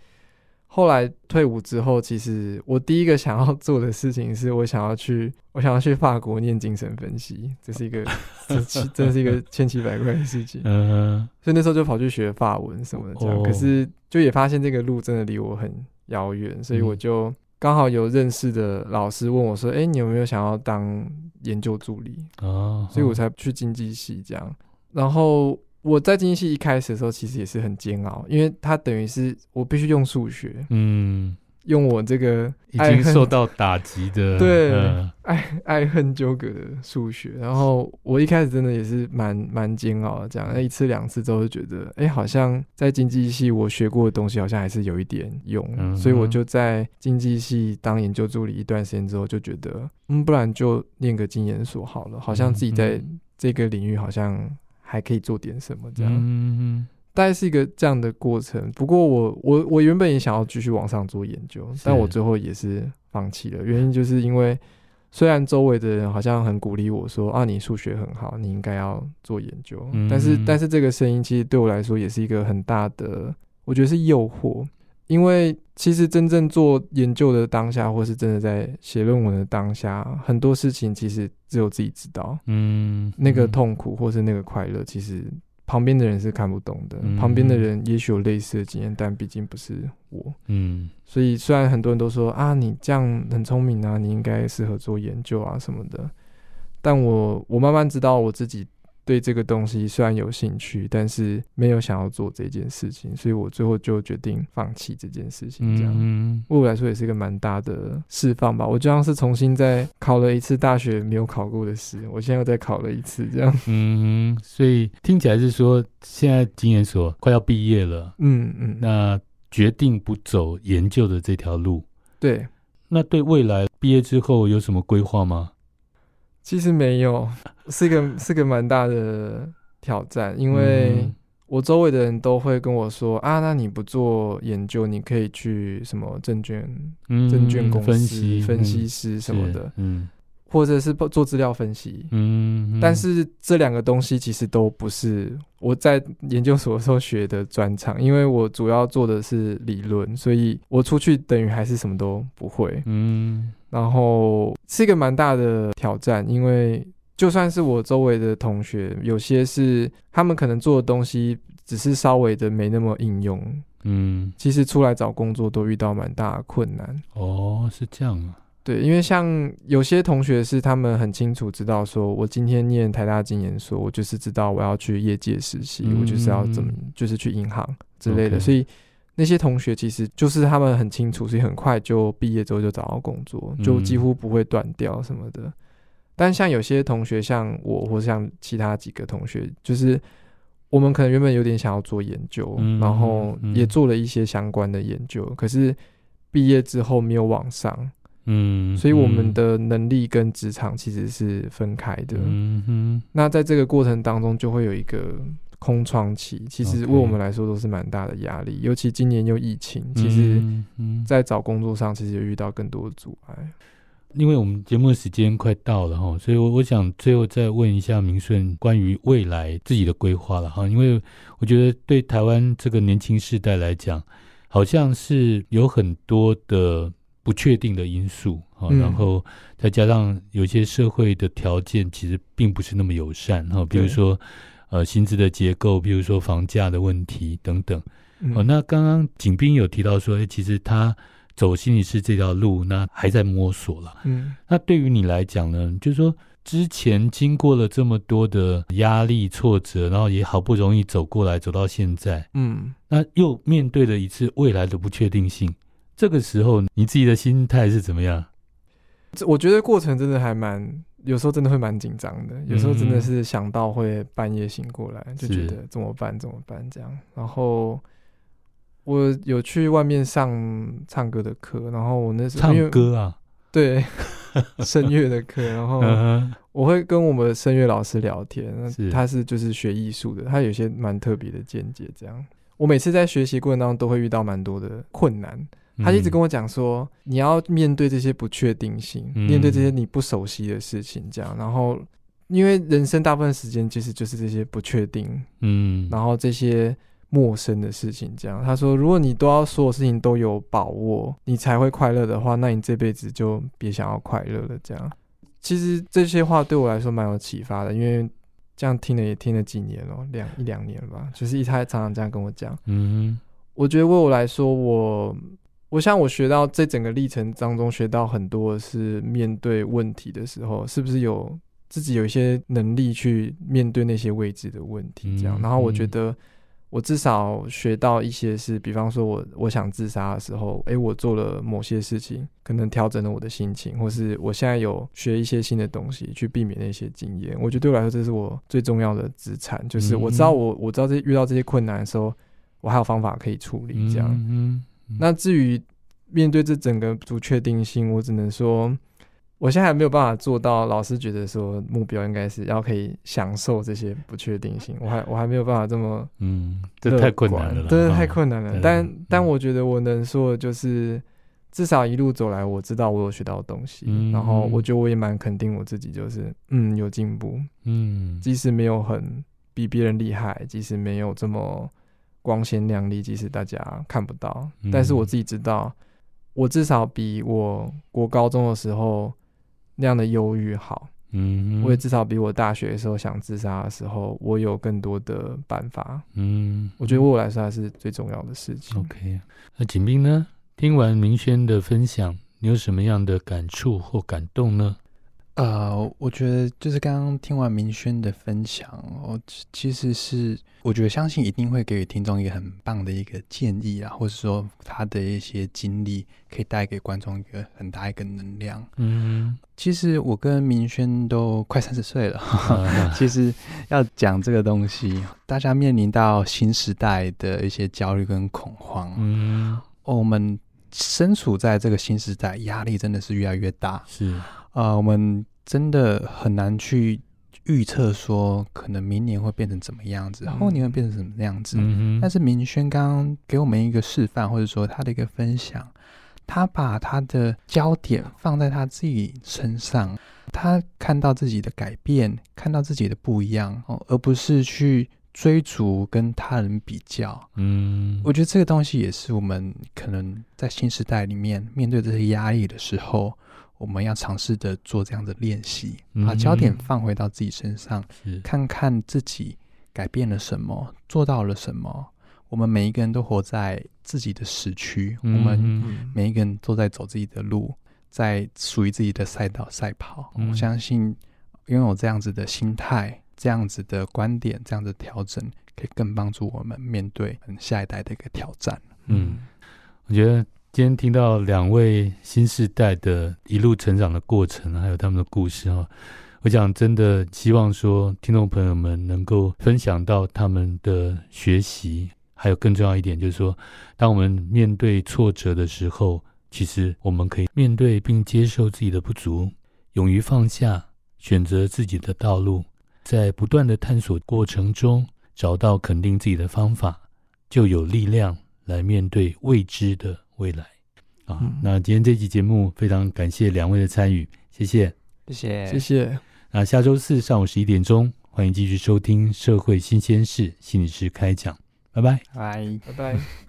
后来退伍之后，其实我第一个想要做的事情是我想要去，我想要去法国念精神分析，这是一个 这真是一个千奇百怪的事情。嗯，所以那时候就跑去学法文什么的，这样，哦、可是就也发现这个路真的离我很遥远，所以我就。刚好有认识的老师问我说：“哎，你有没有想要当研究助理？”哦，所以我才去经济系这样。然后我在经济系一开始的时候，其实也是很煎熬，因为它等于是我必须用数学。嗯。用我这个已经受到打击的 对、嗯、爱爱恨纠葛的数学，然后我一开始真的也是蛮蛮煎熬的，这样一次两次之后就觉得，哎、欸，好像在经济系我学过的东西好像还是有一点用，嗯、所以我就在经济系当研究助理一段时间之后，就觉得，嗯，不然就念个经研所好了，好像自己在这个领域好像还可以做点什么这样。大概是一个这样的过程，不过我我我原本也想要继续往上做研究，但我最后也是放弃了。原因就是因为虽然周围的人好像很鼓励我说啊，你数学很好，你应该要做研究，嗯、但是但是这个声音其实对我来说也是一个很大的，我觉得是诱惑。因为其实真正做研究的当下，或是真的在写论文的当下，很多事情其实只有自己知道。嗯，那个痛苦或是那个快乐，其实。旁边的人是看不懂的。嗯、旁边的人也许有类似的经验，但毕竟不是我。嗯，所以虽然很多人都说啊，你这样很聪明啊，你应该适合做研究啊什么的，但我我慢慢知道我自己。对这个东西虽然有兴趣，但是没有想要做这件事情，所以我最后就决定放弃这件事情。这样，嗯，对我来说也是一个蛮大的释放吧。我就像是重新再考了一次大学没有考过的试，我现在又再考了一次，这样。嗯，所以听起来是说，现在经研所快要毕业了。嗯嗯，那决定不走研究的这条路。对，那对未来毕业之后有什么规划吗？其实没有，是个 是个蛮大的挑战，因为我周围的人都会跟我说啊，那你不做研究，你可以去什么证券、嗯、证券公司分析分析师什么的，嗯。或者是做资料分析，嗯，嗯，但是这两个东西其实都不是我在研究所的时候学的专长，因为我主要做的是理论，所以我出去等于还是什么都不会，嗯，然后是一个蛮大的挑战，因为就算是我周围的同学，有些是他们可能做的东西只是稍微的没那么应用，嗯，其实出来找工作都遇到蛮大的困难。哦，是这样啊。对，因为像有些同学是他们很清楚知道，说我今天念台大经研所，我就是知道我要去业界实习，嗯、我就是要怎么，就是去银行之类的。所以那些同学其实就是他们很清楚，所以很快就毕业之后就找到工作，就几乎不会断掉什么的。嗯、但像有些同学，像我或像其他几个同学，就是我们可能原本有点想要做研究，嗯、然后也做了一些相关的研究，嗯、可是毕业之后没有往上。嗯，所以我们的能力跟职场其实是分开的。嗯哼，那在这个过程当中，就会有一个空窗期，其实为我们来说都是蛮大的压力。尤其今年又疫情，其实，在找工作上其实也遇到更多的阻碍。因为我们节目的时间快到了哈，所以我我想最后再问一下明顺关于未来自己的规划了哈。因为我觉得对台湾这个年轻世代来讲，好像是有很多的。不确定的因素啊，然后再加上有些社会的条件其实并不是那么友善哈，比如说呃薪资的结构，比如说房价的问题等等。哦，那刚刚景斌有提到说，诶，其实他走心理师这条路，那还在摸索了。嗯，那对于你来讲呢，就是说之前经过了这么多的压力挫折，然后也好不容易走过来，走到现在，嗯，那又面对了一次未来的不确定性。这个时候你自己的心态是怎么样？这我觉得过程真的还蛮，有时候真的会蛮紧张的。有时候真的是想到会半夜醒过来，嗯、就觉得怎么办怎么办这样。然后我有去外面上唱歌的课，然后我那时候唱歌啊，对，声乐的课。然后我会跟我们的声乐老师聊天，是他是就是学艺术的，他有些蛮特别的见解。这样，我每次在学习过程当中都会遇到蛮多的困难。他一直跟我讲说，你要面对这些不确定性，嗯、面对这些你不熟悉的事情，这样。然后，因为人生大部分时间其实就是这些不确定，嗯，然后这些陌生的事情，这样。他说，如果你都要所有事情都有把握，你才会快乐的话，那你这辈子就别想要快乐了。这样，其实这些话对我来说蛮有启发的，因为这样听了也听了几年了，两一两年了吧。就是一他常常这样跟我讲，嗯，我觉得为我来说，我。我想，我学到这整个历程当中，学到很多是面对问题的时候，是不是有自己有一些能力去面对那些未知的问题？这样，然后我觉得我至少学到一些是，比方说我我想自杀的时候，诶，我做了某些事情，可能调整了我的心情，或是我现在有学一些新的东西去避免那些经验。我觉得对我来说，这是我最重要的资产，就是我知道我我知道这遇到这些困难的时候，我还有方法可以处理。这样。那至于面对这整个不确定性，我只能说，我现在还没有办法做到。老师觉得说目标应该是要可以享受这些不确定性，我 还我还没有办法这么嗯，这太困难了，真的太困难了。但但我觉得我能说的就是，至少一路走来，我知道我有学到东西，嗯、然后我觉得我也蛮肯定我自己，就是嗯有进步，嗯，即使没有很比别人厉害，即使没有这么。光鲜亮丽，即使大家看不到，嗯、但是我自己知道，我至少比我国高中的时候那样的忧郁好。嗯，我也至少比我大学的时候想自杀的时候，我有更多的办法。嗯，我觉得对我来说还是最重要的事情。OK，那景斌呢？听完明轩的分享，你有什么样的感触或感动呢？呃，我觉得就是刚刚听完明轩的分享，我其实是我觉得相信一定会给予听众一个很棒的一个建议啊，或者说他的一些经历可以带给观众一个很大一个能量。嗯，其实我跟明轩都快三十岁了，嗯、其实要讲这个东西，大家面临到新时代的一些焦虑跟恐慌。嗯，我们身处在这个新时代，压力真的是越来越大。是。啊、呃，我们真的很难去预测说，可能明年会变成怎么样子，后年会变成什么样子。嗯、但是明轩刚刚给我们一个示范，或者说他的一个分享，他把他的焦点放在他自己身上，他看到自己的改变，看到自己的不一样，哦，而不是去追逐跟他人比较。嗯，我觉得这个东西也是我们可能在新时代里面面对这些压力的时候。我们要尝试着做这样的练习，把焦点放回到自己身上，嗯、看看自己改变了什么，做到了什么。我们每一个人都活在自己的时区，嗯、我们每一个人都在走自己的路，在属于自己的赛道赛跑。嗯、我相信拥有这样子的心态、这样子的观点、这样的调整，可以更帮助我们面对下一代的一个挑战。嗯，我觉得。今天听到两位新世代的一路成长的过程，还有他们的故事哈，我想真的希望说，听众朋友们能够分享到他们的学习，还有更重要一点就是说，当我们面对挫折的时候，其实我们可以面对并接受自己的不足，勇于放下，选择自己的道路，在不断的探索过程中找到肯定自己的方法，就有力量来面对未知的未来。啊，那今天这期节目非常感谢两位的参与，谢谢，谢谢，谢谢。那下周四上午十一点钟，欢迎继续收听《社会新鲜事》心理师开讲，拜。拜，拜，拜拜。